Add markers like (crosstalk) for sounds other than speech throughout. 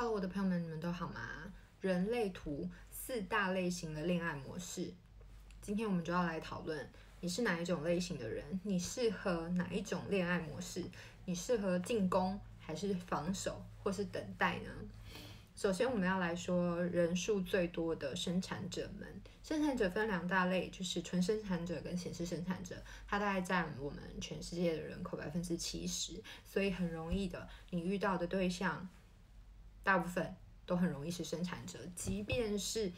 Hello，我的朋友们，你们都好吗？人类图四大类型的恋爱模式，今天我们就要来讨论，你是哪一种类型的人？你适合哪一种恋爱模式？你适合进攻还是防守，或是等待呢？首先，我们要来说人数最多的生产者们。生产者分两大类，就是纯生产者跟显示生产者，它大概占我们全世界的人口百分之七十，所以很容易的，你遇到的对象。大部分都很容易是生产者，即便是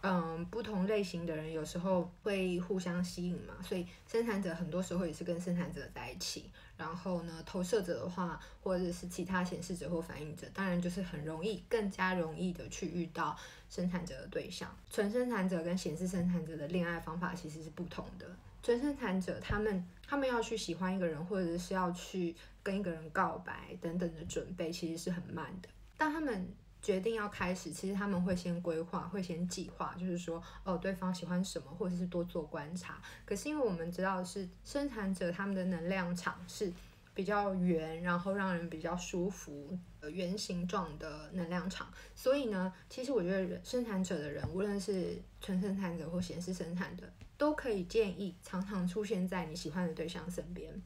嗯不同类型的人，有时候会互相吸引嘛，所以生产者很多时候也是跟生产者在一起。然后呢，投射者的话，或者是其他显示者或反应者，当然就是很容易，更加容易的去遇到生产者的对象。纯生产者跟显示生产者的恋爱方法其实是不同的。纯生产者他们他们要去喜欢一个人，或者是要去跟一个人告白等等的准备，其实是很慢的。当他们决定要开始，其实他们会先规划，会先计划，就是说，哦，对方喜欢什么，或者是多做观察。可是因为我们知道是生产者，他们的能量场是比较圆，然后让人比较舒服，呃，圆形状的能量场。所以呢，其实我觉得生产者的人，无论是纯生产者或显示生产者，都可以建议常常出现在你喜欢的对象身边。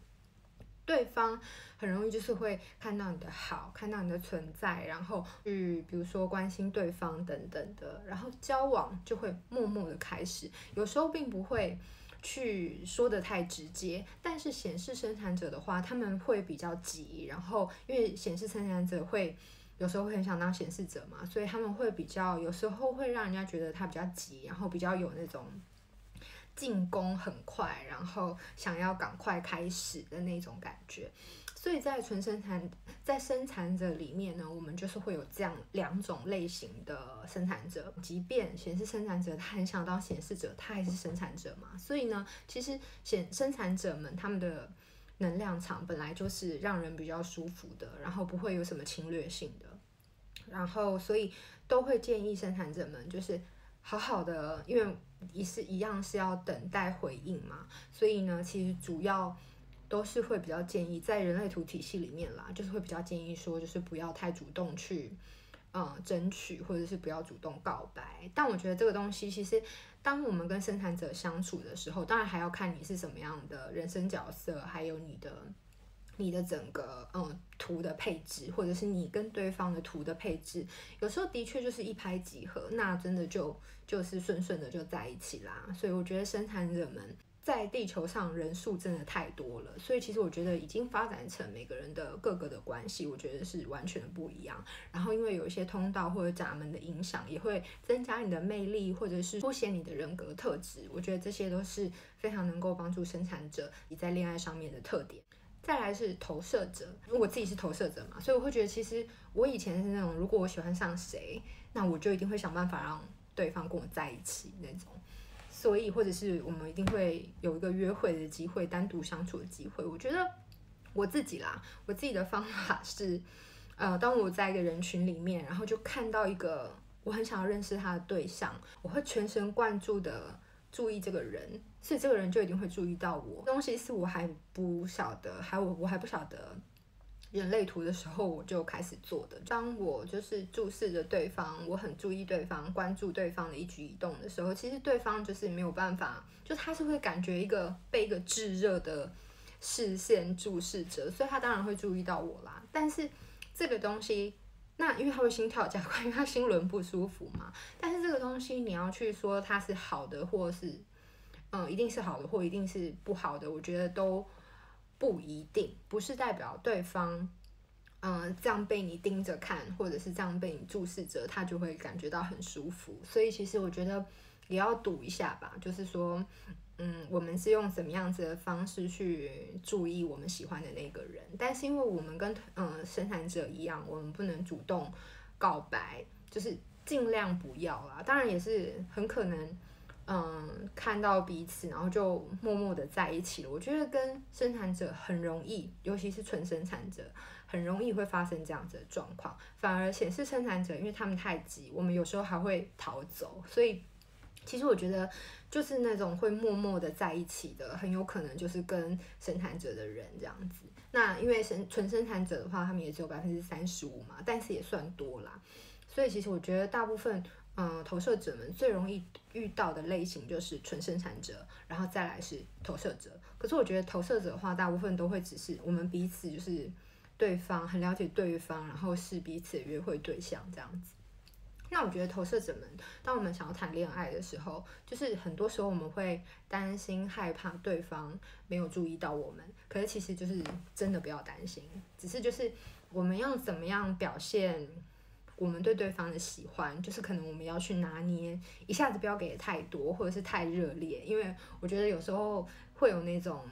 对方很容易就是会看到你的好，看到你的存在，然后去比如说关心对方等等的，然后交往就会默默的开始。有时候并不会去说的太直接，但是显示生产者的话，他们会比较急，然后因为显示生产者会有时候会很想当显示者嘛，所以他们会比较有时候会让人家觉得他比较急，然后比较有那种。进攻很快，然后想要赶快开始的那种感觉，所以在纯生产在生产者里面呢，我们就是会有这样两种类型的生产者。即便显示生产者他很想当显示者，他还是生产者嘛。所以呢，其实显生产者们他们的能量场本来就是让人比较舒服的，然后不会有什么侵略性的，然后所以都会建议生产者们就是。好好的，因为也是一样是要等待回应嘛，所以呢，其实主要都是会比较建议在人类图体系里面啦，就是会比较建议说，就是不要太主动去，呃，争取或者是不要主动告白。但我觉得这个东西其实，当我们跟生产者相处的时候，当然还要看你是什么样的人生角色，还有你的。你的整个嗯图的配置，或者是你跟对方的图的配置，有时候的确就是一拍即合，那真的就就是顺顺的就在一起啦。所以我觉得生产者们在地球上人数真的太多了，所以其实我觉得已经发展成每个人的各个的关系，我觉得是完全不一样。然后因为有一些通道或者闸门的影响，也会增加你的魅力，或者是凸显你的人格特质。我觉得这些都是非常能够帮助生产者你在恋爱上面的特点。再来是投射者，我自己是投射者嘛，所以我会觉得，其实我以前是那种，如果我喜欢上谁，那我就一定会想办法让对方跟我在一起那种。所以，或者是我们一定会有一个约会的机会，单独相处的机会。我觉得我自己啦，我自己的方法是，呃，当我在一个人群里面，然后就看到一个我很想要认识他的对象，我会全神贯注的。注意这个人，所以这个人就一定会注意到我。东西是我还不晓得，还我我还不晓得人类图的时候，我就开始做的。当我就是注视着对方，我很注意对方，关注对方的一举一动的时候，其实对方就是没有办法，就他是会感觉一个被一个炙热的视线注视着，所以他当然会注意到我啦。但是这个东西。那因为他会心跳加快，(laughs) 因为他心轮不舒服嘛。但是这个东西你要去说它是好的，或是嗯，一定是好的，或一定是不好的，我觉得都不一定，不是代表对方嗯这样被你盯着看，或者是这样被你注视着，他就会感觉到很舒服。所以其实我觉得也要赌一下吧，就是说。嗯，我们是用什么样子的方式去注意我们喜欢的那个人？但是因为我们跟嗯生产者一样，我们不能主动告白，就是尽量不要啦。当然也是很可能，嗯，看到彼此，然后就默默的在一起了。我觉得跟生产者很容易，尤其是纯生产者，很容易会发生这样子的状况。反而显示生产者，因为他们太急，我们有时候还会逃走，所以。其实我觉得，就是那种会默默的在一起的，很有可能就是跟生产者的人这样子。那因为生纯生产者的话，他们也只有百分之三十五嘛，但是也算多啦。所以其实我觉得大部分，嗯、投射者们最容易遇到的类型就是纯生产者，然后再来是投射者。可是我觉得投射者的话，大部分都会只是我们彼此就是对方很了解对方，然后是彼此的约会对象这样子。那我觉得投射者们，当我们想要谈恋爱的时候，就是很多时候我们会担心、害怕对方没有注意到我们。可是其实就是真的不要担心，只是就是我们要怎么样表现我们对对方的喜欢，就是可能我们要去拿捏，一下子不要给的太多，或者是太热烈，因为我觉得有时候会有那种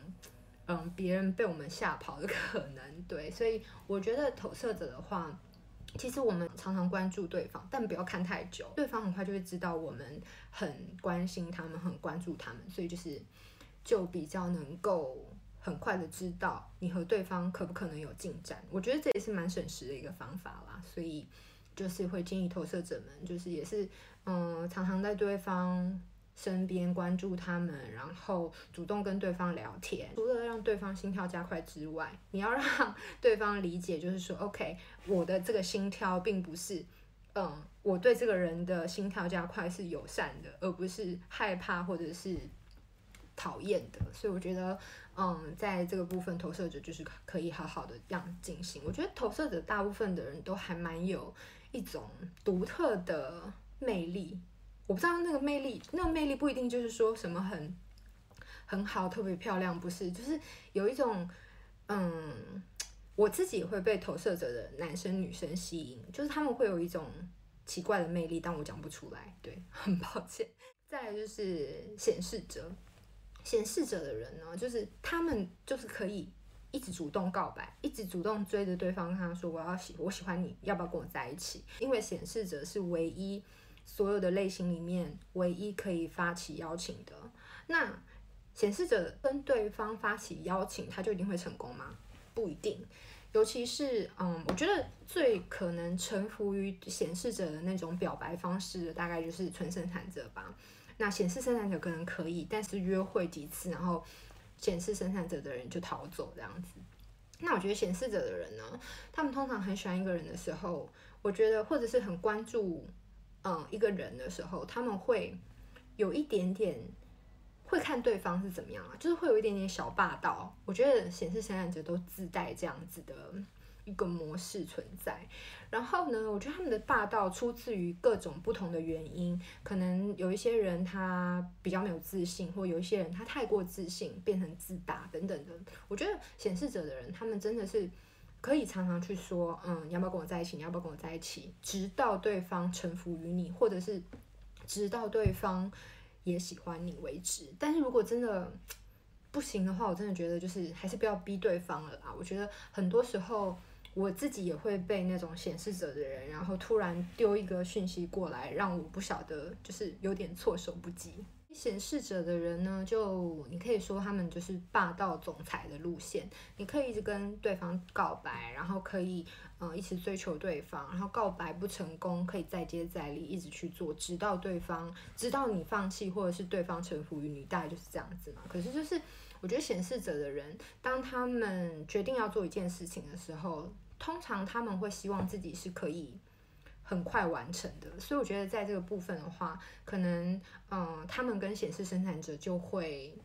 嗯别人被我们吓跑的 (laughs) 可能。对，所以我觉得投射者的话。其实我们常常关注对方，但不要看太久，对方很快就会知道我们很关心他们，很关注他们，所以就是就比较能够很快的知道你和对方可不可能有进展。我觉得这也是蛮省时的一个方法啦，所以就是会建议投射者们，就是也是嗯，常常在对方。身边关注他们，然后主动跟对方聊天。除了让对方心跳加快之外，你要让 (laughs) 对方理解，就是说，OK，我的这个心跳并不是，嗯，我对这个人的心跳加快是友善的，而不是害怕或者是讨厌的。所以我觉得，嗯，在这个部分，投射者就是可以好好的这样进行。我觉得投射者大部分的人都还蛮有一种独特的魅力。我不知道那个魅力，那个魅力不一定就是说什么很很好、特别漂亮，不是，就是有一种，嗯，我自己会被投射者的男生女生吸引，就是他们会有一种奇怪的魅力，但我讲不出来，对，(laughs) 很抱歉。再来就是显示者，显示者的人呢，就是他们就是可以一直主动告白，一直主动追着对方，跟他说我要喜我喜欢你，要不要跟我在一起？因为显示者是唯一。所有的类型里面，唯一可以发起邀请的，那显示者跟对方发起邀请，他就一定会成功吗？不一定。尤其是，嗯，我觉得最可能臣服于显示者的那种表白方式，大概就是纯生产者吧。那显示生产者可能可以，但是约会几次，然后显示生产者的人就逃走这样子。那我觉得显示者的人呢，他们通常很喜欢一个人的时候，我觉得或者是很关注。嗯，一个人的时候，他们会有一点点会看对方是怎么样啊，就是会有一点点小霸道。我觉得显示生产者都自带这样子的一个模式存在。然后呢，我觉得他们的霸道出自于各种不同的原因，可能有一些人他比较没有自信，或有一些人他太过自信变成自大等等的。我觉得显示者的人，他们真的是。可以常常去说，嗯，你要不要跟我在一起？你要不要跟我在一起？直到对方臣服于你，或者是直到对方也喜欢你为止。但是如果真的不行的话，我真的觉得就是还是不要逼对方了啦。我觉得很多时候我自己也会被那种显示者的人，然后突然丢一个讯息过来，让我不晓得，就是有点措手不及。显示者的人呢，就你可以说他们就是霸道总裁的路线。你可以一直跟对方告白，然后可以、呃、一直追求对方，然后告白不成功，可以再接再厉，一直去做，直到对方直到你放弃，或者是对方臣服于你，大概就是这样子嘛。可是就是我觉得显示者的人，当他们决定要做一件事情的时候，通常他们会希望自己是可以。很快完成的，所以我觉得在这个部分的话，可能嗯，他们跟显示生产者就会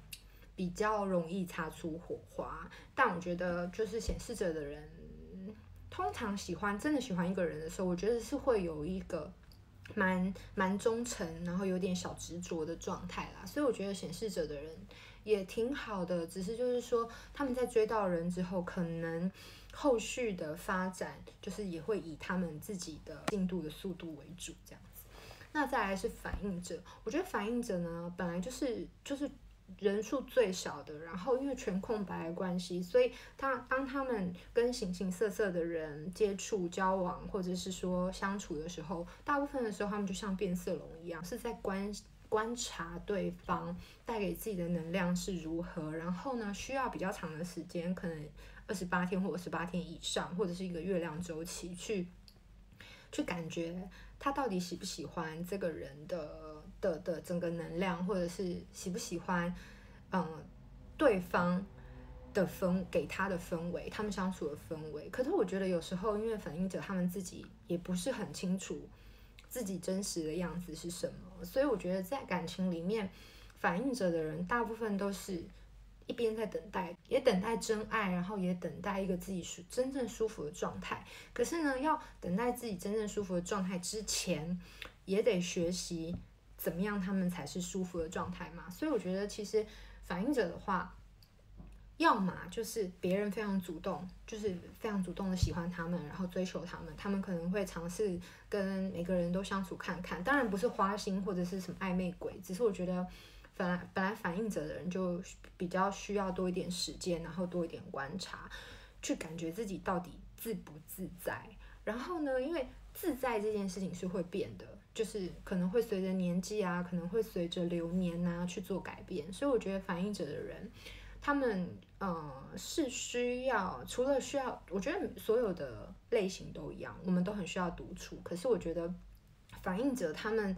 比较容易擦出火花。但我觉得，就是显示者的人，通常喜欢真的喜欢一个人的时候，我觉得是会有一个蛮蛮忠诚，然后有点小执着的状态啦。所以我觉得显示者的人也挺好的，只是就是说他们在追到人之后，可能。后续的发展就是也会以他们自己的进度的速度为主，这样子。那再来是反应者，我觉得反应者呢，本来就是就是人数最少的，然后因为全空白的关系，所以他当他们跟形形色色的人接触、交往或者是说相处的时候，大部分的时候他们就像变色龙一样，是在观观察对方带给自己的能量是如何，然后呢，需要比较长的时间，可能。二十八天或二十八天以上，或者是一个月亮周期，去去感觉他到底喜不喜欢这个人的的的整个能量，或者是喜不喜欢嗯对方的氛给他的氛围，他们相处的氛围。可是我觉得有时候，因为反映者他们自己也不是很清楚自己真实的样子是什么，所以我觉得在感情里面，反映者的人大部分都是一边在等待，也等待真爱，然后也等待一个自己舒真正舒服的状态。可是呢，要等待自己真正舒服的状态之前，也得学习怎么样他们才是舒服的状态嘛。所以我觉得，其实反映者的话。要么就是别人非常主动，就是非常主动的喜欢他们，然后追求他们，他们可能会尝试跟每个人都相处看看。当然不是花心或者是什么暧昧鬼，只是我觉得本来本来反应者的人就比较需要多一点时间，然后多一点观察，去感觉自己到底自不自在。然后呢，因为自在这件事情是会变的，就是可能会随着年纪啊，可能会随着流年啊去做改变。所以我觉得反应者的人。他们呃是需要，除了需要，我觉得所有的类型都一样，我们都很需要独处。可是我觉得反映者他们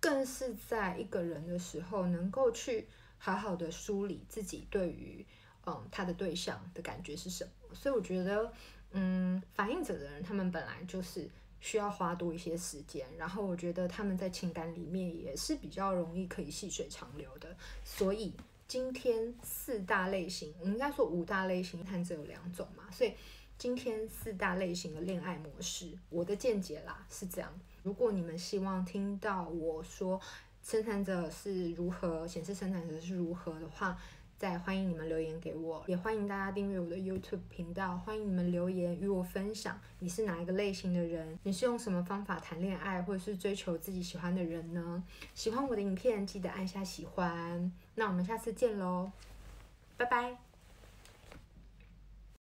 更是在一个人的时候，能够去好好的梳理自己对于嗯、他的对象的感觉是什么。所以我觉得嗯反映者的人，他们本来就是需要花多一些时间，然后我觉得他们在情感里面也是比较容易可以细水长流的，所以。今天四大类型，我们应该说五大类型，看这有两种嘛，所以今天四大类型的恋爱模式，我的见解啦是这样。如果你们希望听到我说生产者是如何显示生产者是如何的话，再欢迎你们留言给我，也欢迎大家订阅我的 YouTube 频道。欢迎你们留言与我分享，你是哪一个类型的人？你是用什么方法谈恋爱，或者是追求自己喜欢的人呢？喜欢我的影片，记得按下喜欢。那我们下次见喽，拜拜。